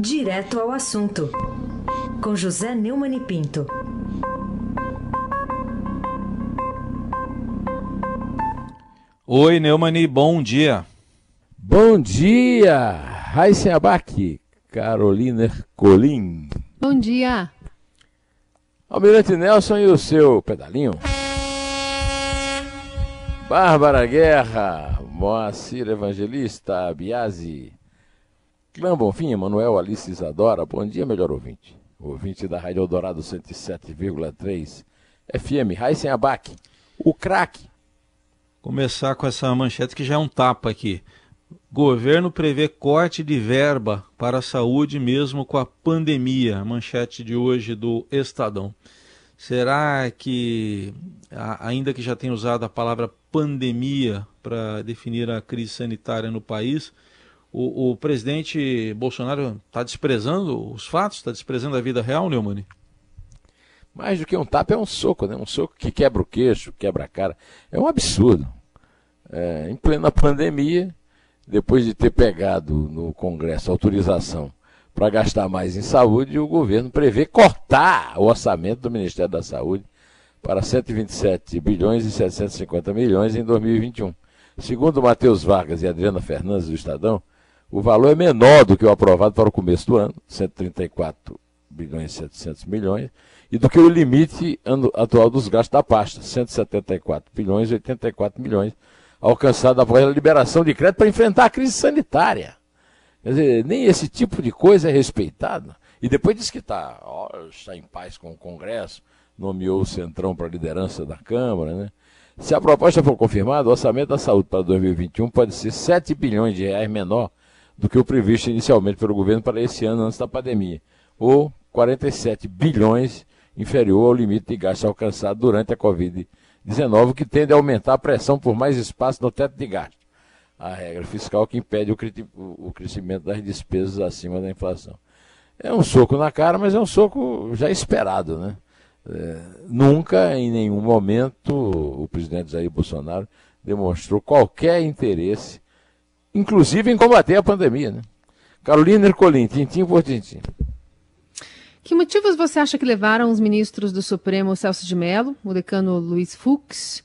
Direto ao assunto, com José Neumann e Pinto. Oi, Neumani, bom dia. Bom dia, Raíssen Abac, Carolina Ercolim. Bom dia. Almirante Nelson e o seu pedalinho. Bárbara Guerra, Moacir Evangelista, Biasi, Clã Bonfim, Manuel Alice Isadora, bom dia, melhor ouvinte. Ouvinte da Rádio Eldorado 107,3 FM, Raíssen Abac, o craque. Começar com essa manchete que já é um tapa aqui. Governo prevê corte de verba para a saúde mesmo com a pandemia. Manchete de hoje do Estadão. Será que, ainda que já tenha usado a palavra pandemia para definir a crise sanitária no país, o, o presidente Bolsonaro está desprezando os fatos, está desprezando a vida real, Neumann? Mais do que um tapa é um soco, né? Um soco que quebra o queixo, quebra a cara. É um absurdo. É, em plena pandemia, depois de ter pegado no Congresso autorização para gastar mais em saúde, o governo prevê cortar o orçamento do Ministério da Saúde para 127 bilhões e 750 milhões em 2021. Segundo Matheus Vargas e Adriana Fernandes do Estadão, o valor é menor do que o aprovado para o começo do ano, 134 bilhões e 700 milhões, e do que o limite atual dos gastos da pasta, 174 bilhões e 84 milhões, alcançado após a liberação de crédito para enfrentar a crise sanitária. Quer dizer, nem esse tipo de coisa é respeitado. E depois diz que está, está em paz com o Congresso, nomeou o Centrão para a liderança da Câmara. Né? Se a proposta for confirmada, o orçamento da saúde para 2021 pode ser 7 bilhões de reais menor do que o previsto inicialmente pelo governo para esse ano antes da pandemia, ou 47 bilhões inferior ao limite de gasto alcançado durante a Covid-19, que tende a aumentar a pressão por mais espaço no teto de gasto. A regra fiscal que impede o crescimento das despesas acima da inflação. É um soco na cara, mas é um soco já esperado, né? É, nunca, em nenhum momento, o presidente Jair Bolsonaro demonstrou qualquer interesse inclusive em combater a pandemia. Né? Carolina Ercolim, tintim por tintim. Que motivos você acha que levaram os ministros do Supremo Celso de Mello, o decano Luiz Fux,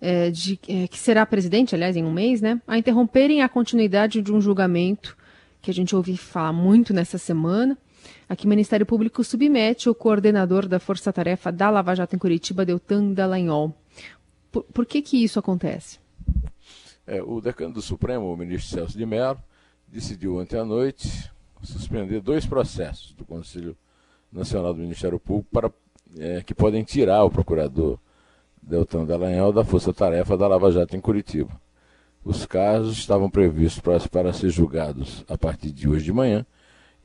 é, de, é, que será presidente, aliás, em um mês, né, a interromperem a continuidade de um julgamento que a gente ouviu falar muito nessa semana, a que o Ministério Público submete o coordenador da Força Tarefa da Lava Jato em Curitiba, Deltan Dallagnol. Por, por que que isso acontece? É, o decano do Supremo, o ministro Celso de Mello, decidiu ontem à noite suspender dois processos do Conselho Nacional do Ministério Público para, é, que podem tirar o procurador Deltan Dallagnol da força-tarefa da Lava Jato em Curitiba. Os casos estavam previstos para, para ser julgados a partir de hoje de manhã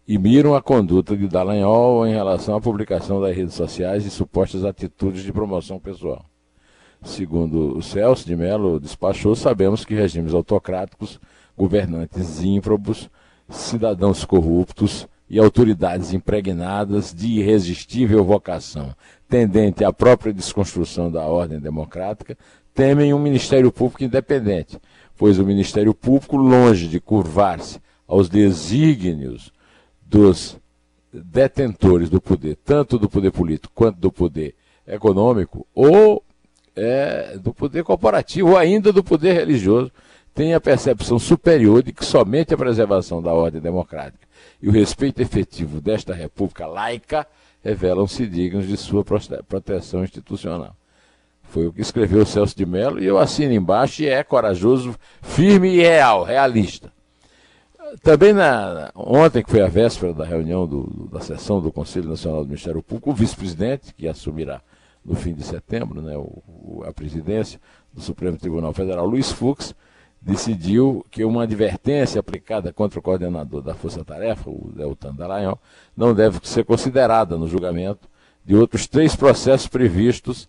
e miram a conduta de Dallagnol em relação à publicação das redes sociais e supostas atitudes de promoção pessoal. Segundo o Celso de Mello despachou, sabemos que regimes autocráticos, governantes ímprobos, cidadãos corruptos e autoridades impregnadas de irresistível vocação, tendente à própria desconstrução da ordem democrática, temem um Ministério Público independente, pois o Ministério Público, longe de curvar-se aos desígnios dos detentores do poder, tanto do poder político quanto do poder econômico, ou é, do poder corporativo ou ainda do poder religioso tem a percepção superior de que somente a preservação da ordem democrática e o respeito efetivo desta república laica revelam-se dignos de sua proteção institucional. Foi o que escreveu Celso de Mello e eu assino embaixo e é corajoso, firme e real, realista. Também na, ontem, que foi a véspera da reunião do, da sessão do Conselho Nacional do Ministério Público, o vice-presidente, que assumirá no fim de setembro, né, o, a presidência do Supremo Tribunal Federal, Luiz Fux, decidiu que uma advertência aplicada contra o coordenador da Força Tarefa, o Deltan Dallagnol, não deve ser considerada no julgamento de outros três processos previstos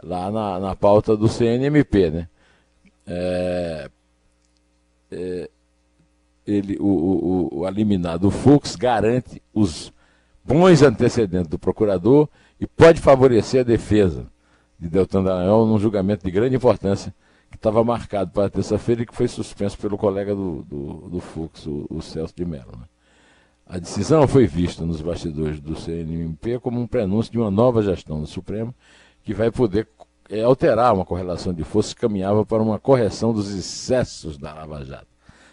lá na, na pauta do CNMP. Né? É, é, ele, o, o, o, o eliminado Fux garante os bons antecedentes do procurador e pode favorecer a defesa de Deltan Dallagnol num julgamento de grande importância que estava marcado para terça-feira e que foi suspenso pelo colega do, do, do Fux, o, o Celso de Mello. Né? A decisão foi vista nos bastidores do CNMP como um prenúncio de uma nova gestão do Supremo que vai poder é, alterar uma correlação de forças que caminhava para uma correção dos excessos da Lava Jato.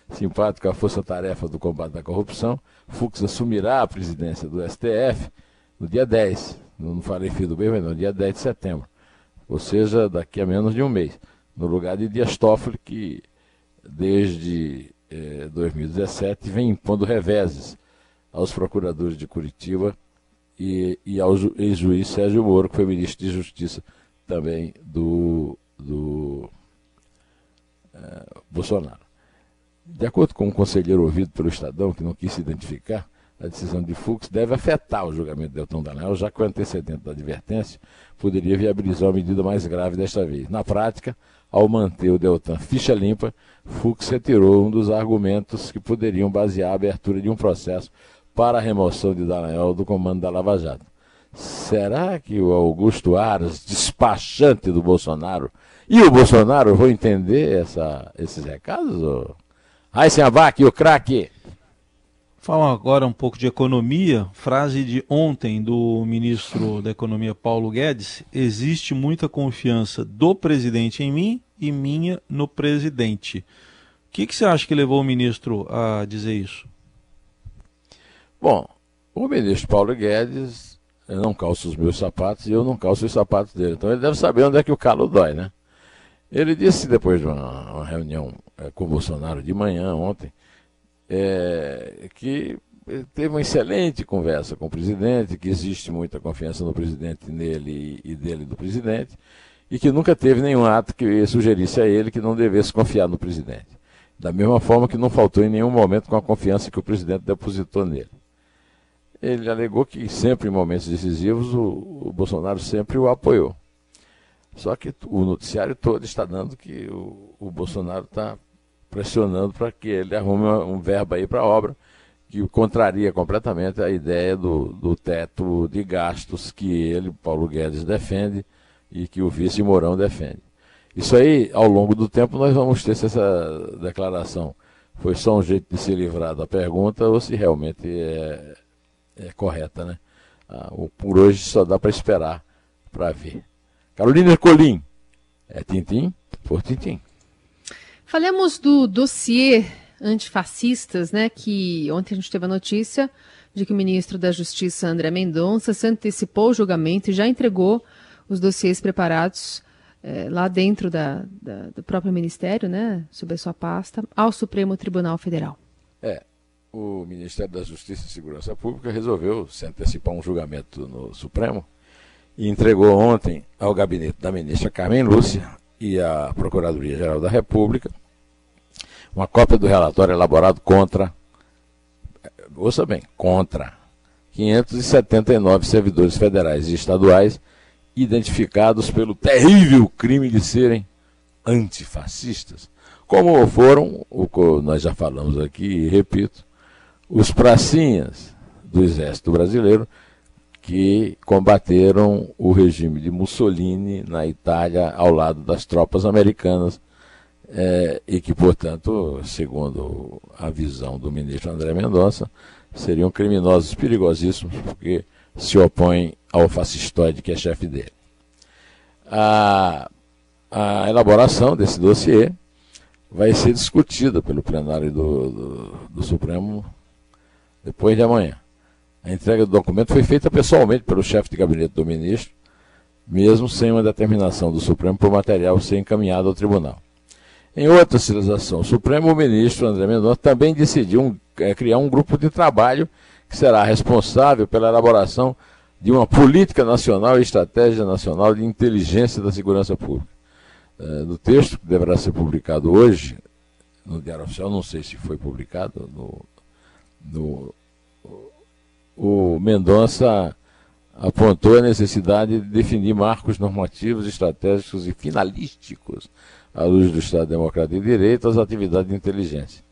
Simpático à força-tarefa do combate à corrupção, Fux assumirá a presidência do STF no dia 10, não falei filho do bem, no dia 10 de setembro, ou seja, daqui a menos de um mês, no lugar de Dias Toffoli, que desde eh, 2017 vem impondo reveses aos procuradores de Curitiba e, e ao ex-juiz Sérgio Moro, que foi ministro de Justiça também do, do eh, Bolsonaro. De acordo com um conselheiro ouvido pelo Estadão, que não quis se identificar, a decisão de Fux deve afetar o julgamento de Deltão Dallagnol, já que o antecedente da advertência poderia viabilizar uma medida mais grave desta vez. Na prática, ao manter o Deltan ficha limpa, Fux retirou um dos argumentos que poderiam basear a abertura de um processo para a remoção de Dallagnol do comando da Lava Jato. Será que o Augusto Aras, despachante do Bolsonaro, e o Bolsonaro vão entender essa, esses recados? Aí, Abac, o craque! Falam agora um pouco de economia. Frase de ontem do ministro da Economia Paulo Guedes: existe muita confiança do presidente em mim e minha no presidente. O que, que você acha que levou o ministro a dizer isso? Bom, o ministro Paulo Guedes não calça os meus sapatos e eu não calço os sapatos dele. Então ele deve saber onde é que o calo dói, né? Ele disse depois de uma, uma reunião é, com o Bolsonaro de manhã ontem é, que teve uma excelente conversa com o presidente, que existe muita confiança no presidente nele e, dele do presidente, e que nunca teve nenhum ato que sugerisse a ele que não devesse confiar no presidente. Da mesma forma que não faltou em nenhum momento com a confiança que o presidente depositou nele. Ele alegou que sempre em momentos decisivos o, o Bolsonaro sempre o apoiou. Só que o noticiário todo está dando que o, o Bolsonaro está pressionando para que ele arrume um verbo aí para a obra, que contraria completamente a ideia do, do teto de gastos que ele, Paulo Guedes, defende e que o vice Mourão defende. Isso aí, ao longo do tempo, nós vamos ter se essa declaração foi só um jeito de se livrar da pergunta ou se realmente é, é correta, né? Ah, por hoje só dá para esperar para ver. Carolina Colim, é Tintim por Tintim. Falemos do dossiê antifascistas, né? Que ontem a gente teve a notícia de que o ministro da Justiça, André Mendonça, se antecipou o julgamento e já entregou os dossiês preparados é, lá dentro da, da, do próprio ministério, né? Sob a sua pasta, ao Supremo Tribunal Federal. É. O Ministério da Justiça e Segurança Pública resolveu se antecipar um julgamento no Supremo e entregou ontem ao gabinete da ministra Carmen Lúcia e à Procuradoria-Geral da República uma cópia do relatório elaborado contra, ouça bem, contra 579 servidores federais e estaduais identificados pelo terrível crime de serem antifascistas, como foram, nós já falamos aqui e repito, os pracinhas do Exército Brasileiro que combateram o regime de Mussolini na Itália ao lado das tropas americanas é, e que, portanto, segundo a visão do ministro André Mendonça, seriam criminosos perigosíssimos porque se opõem ao fascistoide que é chefe dele. A, a elaboração desse dossiê vai ser discutida pelo plenário do, do, do Supremo depois de amanhã. A entrega do documento foi feita pessoalmente pelo chefe de gabinete do ministro, mesmo sem uma determinação do Supremo por material ser encaminhado ao tribunal. Em outra civilização o ministro André Mendonça também decidiu um, é, criar um grupo de trabalho que será responsável pela elaboração de uma política nacional e estratégia nacional de inteligência da segurança pública. É, do texto, que deverá ser publicado hoje, no Diário Oficial, não sei se foi publicado, no, no, o Mendonça apontou a necessidade de definir marcos normativos, estratégicos e finalísticos à luz do Estado Democrático de Direito, as atividades de inteligência.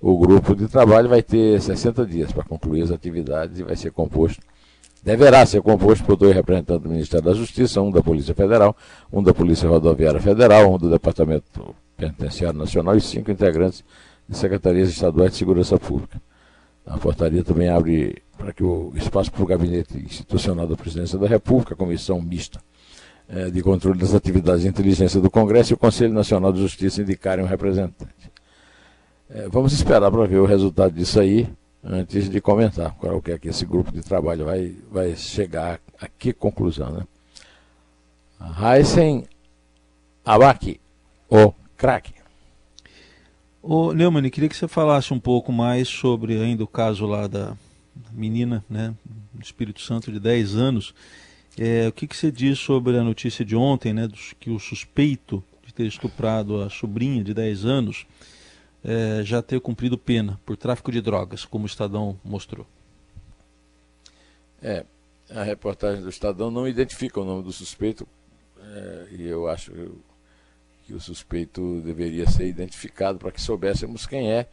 O grupo de trabalho vai ter 60 dias para concluir as atividades e vai ser composto, deverá ser composto por dois representantes do Ministério da Justiça, um da Polícia Federal, um da Polícia Rodoviária Federal, um do Departamento Penitenciário Nacional e cinco integrantes de secretarias estaduais de segurança pública. A portaria também abre para que o espaço para o gabinete institucional da presidência da República, a comissão mista é, de controle das atividades de inteligência do Congresso e o Conselho Nacional de Justiça indicarem um representante. É, vamos esperar para ver o resultado disso aí antes de comentar qual é é que esse grupo de trabalho vai, vai chegar a que conclusão. Né? Heisen Abaki, o craque. Ô, Neumann, queria que você falasse um pouco mais sobre ainda o caso lá da menina, né, do Espírito Santo de 10 anos. É, o que, que você diz sobre a notícia de ontem, né, dos, que o suspeito de ter estuprado a sobrinha de 10 anos é, já ter cumprido pena por tráfico de drogas, como o Estadão mostrou? É, a reportagem do Estadão não identifica o nome do suspeito, é, e eu acho que o suspeito deveria ser identificado para que soubéssemos quem é,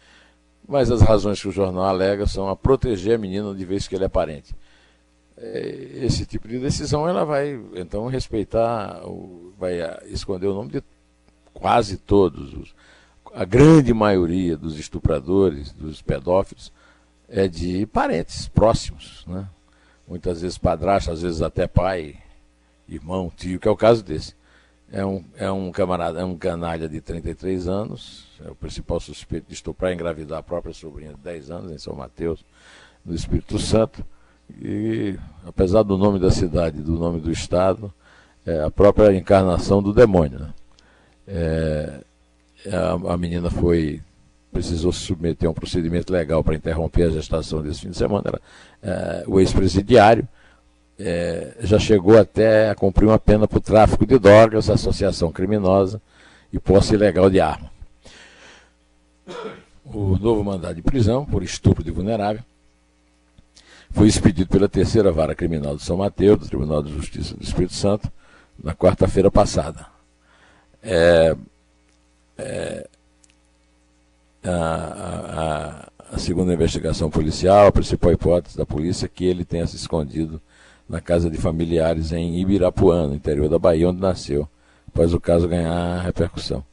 mas as razões que o jornal alega são a proteger a menina de vez que ele é parente. É, esse tipo de decisão ela vai então respeitar, vai esconder o nome de quase todos, a grande maioria dos estupradores, dos pedófilos, é de parentes próximos, né? muitas vezes padrasto, às vezes até pai, irmão, tio, que é o caso desse. É um, é um camarada, é um canalha de 33 anos, é o principal suspeito de estuprar e engravidar a própria sobrinha de 10 anos em São Mateus, no Espírito Santo. E apesar do nome da cidade, do nome do estado, é a própria encarnação do demônio. Né? É, a, a, menina foi precisou submeter a um procedimento legal para interromper a gestação desse fim de semana. Era, é, o ex-presidiário é, já chegou até a cumprir uma pena por tráfico de drogas, associação criminosa e posse ilegal de arma. O novo mandado de prisão por estupro de vulnerável foi expedido pela terceira vara criminal de São Mateus, do Tribunal de Justiça do Espírito Santo, na quarta-feira passada. É, é, a, a, a, segunda investigação policial, a principal hipótese da polícia é que ele tenha se escondido na casa de familiares em Ibirapuã, no interior da Bahia, onde nasceu, após o caso ganhar repercussão.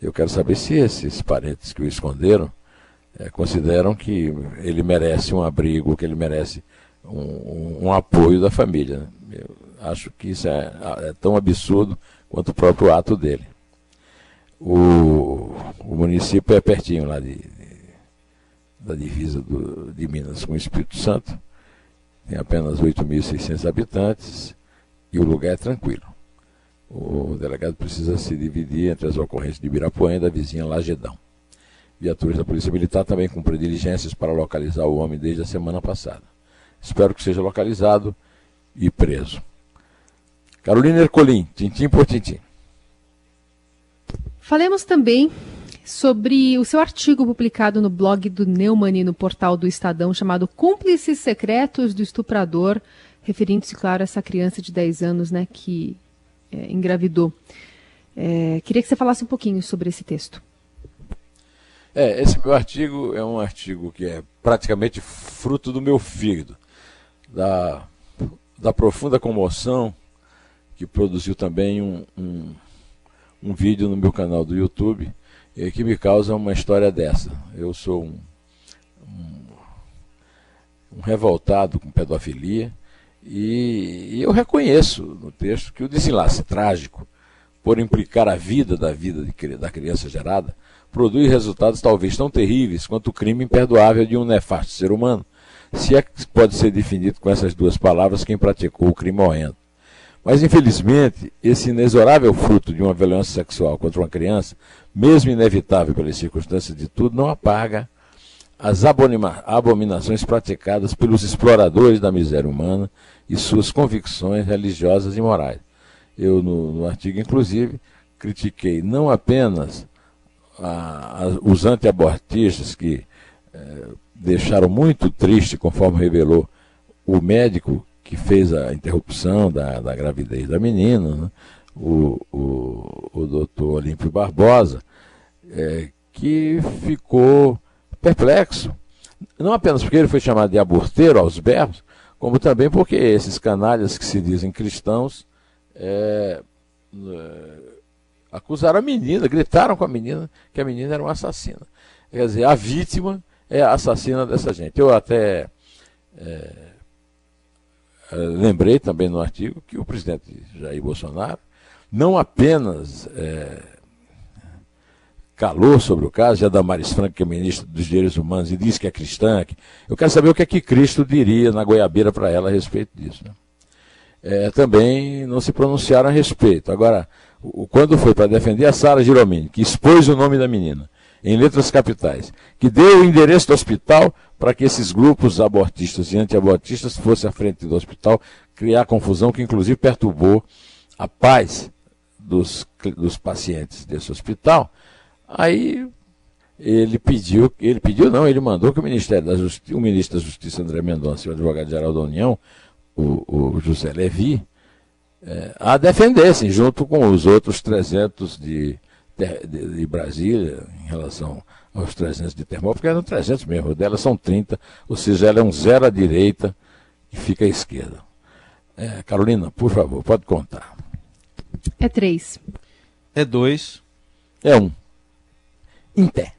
Eu quero saber se esses parentes que o esconderam é, consideram que ele merece um abrigo, que ele merece um, um, um apoio da família. Né? Eu acho que isso é, é, tão absurdo quanto o próprio ato dele. O, o município é pertinho lá de, de da divisa do, de Minas com o Espírito Santo tem apenas 8.600 habitantes e o lugar é tranquilo. O delegado precisa se dividir entre as ocorrências de Ibirapuã e da vizinha Lagedão. Viaturas da Polícia Militar também cumprem diligências para localizar o homem desde a semana passada. Espero que seja localizado e preso. Carolina Ercolim, tintim por tintim. Falemos também sobre o seu artigo publicado no blog do Neumann no portal do Estadão, chamado Cúmplices Secretos do Estuprador, referindo-se, claro, a essa criança de 10 anos né, que é, engravidou. É, queria que você falasse um pouquinho sobre esse texto. É, esse meu artigo é um artigo que é praticamente fruto do meu fígado, da, da profunda comoção que produziu também um, um, um vídeo no meu canal do YouTube, e que me causa uma história dessa. Eu sou um, um, um revoltado com pedofilia e, e, eu reconheço no texto que o desenlace trágico, por implicar a vida da vida de, da criança gerada, produz resultados talvez tão terríveis quanto o crime imperdoável de um nefasto ser humano, se é que pode ser definido com essas duas palavras quem praticou o crime horrendo. Mas, infelizmente, esse inexorável fruto de uma violência sexual contra uma criança, mesmo inevitável pelas circunstâncias de tudo, não apaga as abominações praticadas pelos exploradores da miséria humana e suas convicções religiosas e morais. Eu, no, no artigo, inclusive, critiquei não apenas a, a, os antiabortistas que eh, deixaram muito triste, conforme revelou o médico que fez a interrupção da, da gravidez da menina, né? o, o, o doutor Olímpio Barbosa, é, que ficou perplexo, não apenas porque ele foi chamado de aborteiro aos berros, como também porque esses canalhas que se dizem cristãos é, é, acusaram a menina, gritaram com a menina que a menina era uma assassina. Quer dizer, a vítima é a assassina dessa gente. Eu até é, lembrei também no artigo que o presidente Jair Bolsonaro não apenas é, calou sobre o caso, já Damares Franco, que é ministro dos Direitos Humanos, e disse que é cristã. Que... Eu quero saber o que é que Cristo diria na goiabeira para ela a respeito disso. Né? É, também não se pronunciaram a respeito. Agora, o, quando foi para defender a Sara Giromini, que expôs o nome da menina em letras capitais, que deu o endereço do hospital para que esses grupos abortistas e antiabortistas fossem à frente do hospital, criar confusão que inclusive perturbou a paz dos, dos pacientes desse hospital, Aí ele pediu, ele pediu não, ele mandou que o Ministério da Justiça, o ministro da Justiça André Mendonça o advogado-geral da União, o, o José Levi, é, a defendessem, junto com os outros 300 de, de, de, Brasília, em relação aos 300 de Termópolis, porque eram 300 mesmo, delas são 30, ou seja, ela é um zero à direita e fica à esquerda. É, Carolina, por favor, pode contar. É três. É dois. É um em pé.